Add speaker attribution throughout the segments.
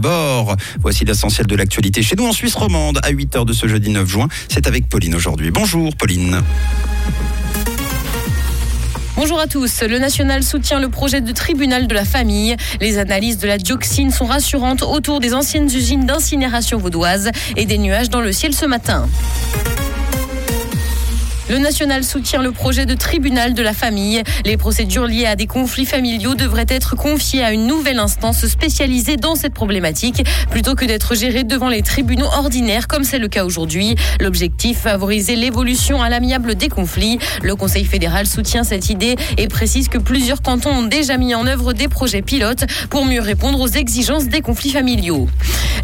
Speaker 1: Bord. Voici l'essentiel de l'actualité chez nous en Suisse romande à 8h de ce jeudi 9 juin. C'est avec Pauline aujourd'hui. Bonjour Pauline.
Speaker 2: Bonjour à tous. Le national soutient le projet de tribunal de la famille. Les analyses de la dioxine sont rassurantes autour des anciennes usines d'incinération vaudoises et des nuages dans le ciel ce matin. Le national soutient le projet de tribunal de la famille. Les procédures liées à des conflits familiaux devraient être confiées à une nouvelle instance spécialisée dans cette problématique plutôt que d'être gérées devant les tribunaux ordinaires comme c'est le cas aujourd'hui. L'objectif, favoriser l'évolution à l'amiable des conflits. Le Conseil fédéral soutient cette idée et précise que plusieurs cantons ont déjà mis en œuvre des projets pilotes pour mieux répondre aux exigences des conflits familiaux.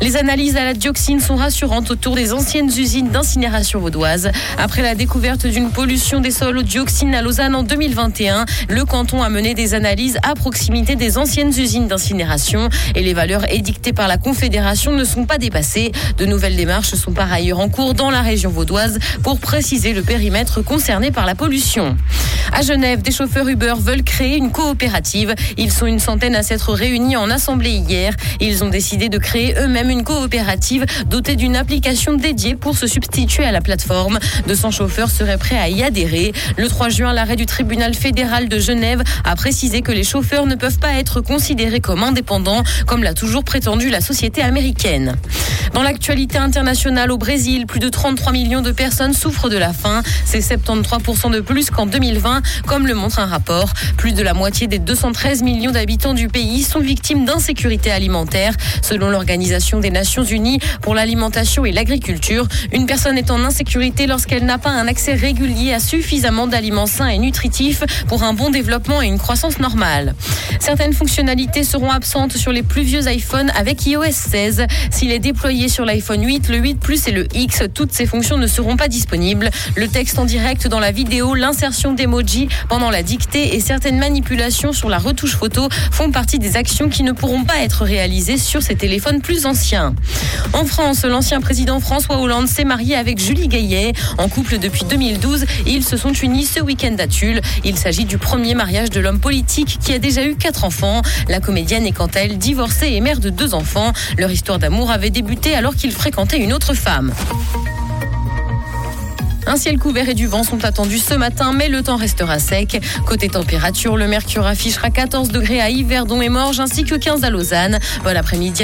Speaker 2: Les analyses à la dioxine sont rassurantes autour des anciennes usines d'incinération vaudoises. Après la découverte d'une pollution des sols au dioxine à Lausanne en 2021, le canton a mené des analyses à proximité des anciennes usines d'incinération et les valeurs édictées par la Confédération ne sont pas dépassées. De nouvelles démarches sont par ailleurs en cours dans la région vaudoise pour préciser le périmètre concerné par la pollution. À Genève, des chauffeurs Uber veulent créer une coopérative. Ils sont une centaine à s'être réunis en assemblée hier. Ils ont décidé de créer eux-mêmes une coopérative dotée d'une application dédiée pour se substituer à la plateforme. 200 chauffeurs seraient prêts à y adhérer. Le 3 juin, l'arrêt du tribunal fédéral de Genève a précisé que les chauffeurs ne peuvent pas être considérés comme indépendants, comme l'a toujours prétendu la société américaine. Dans l'actualité internationale au Brésil, plus de 33 millions de personnes souffrent de la faim. C'est 73% de plus qu'en 2020, comme le montre un rapport. Plus de la moitié des 213 millions d'habitants du pays sont victimes d'insécurité alimentaire. Selon l'Organisation des Nations Unies pour l'alimentation et l'agriculture, une personne est en insécurité lorsqu'elle n'a pas un accès régulier à suffisamment d'aliments sains et nutritifs pour un bon développement et une croissance normale. Certaines fonctionnalités seront absentes sur les plus vieux iPhones avec iOS 16. S'il est déployé sur l'iPhone 8, le 8 Plus et le X, toutes ces fonctions ne seront pas disponibles. Le texte en direct dans la vidéo, l'insertion d'emoji pendant la dictée et certaines manipulations sur la retouche photo font partie des actions qui ne pourront pas être réalisées sur ces téléphones plus anciens. En France, l'ancien président François Hollande s'est marié avec Julie Gaillet. En couple depuis 2012, ils se sont unis ce week-end à Tulle. Il s'agit du premier mariage de l'homme politique qui a déjà eu quatre enfants. La comédienne est quant à elle divorcée et mère de deux enfants. Leur histoire d'amour avait débuté alors qu'il fréquentait une autre femme. Un ciel couvert et du vent sont attendus ce matin, mais le temps restera sec. Côté température, le mercure affichera 14 degrés à Yverdon et Morges ainsi que 15 à Lausanne. Bon après-midi.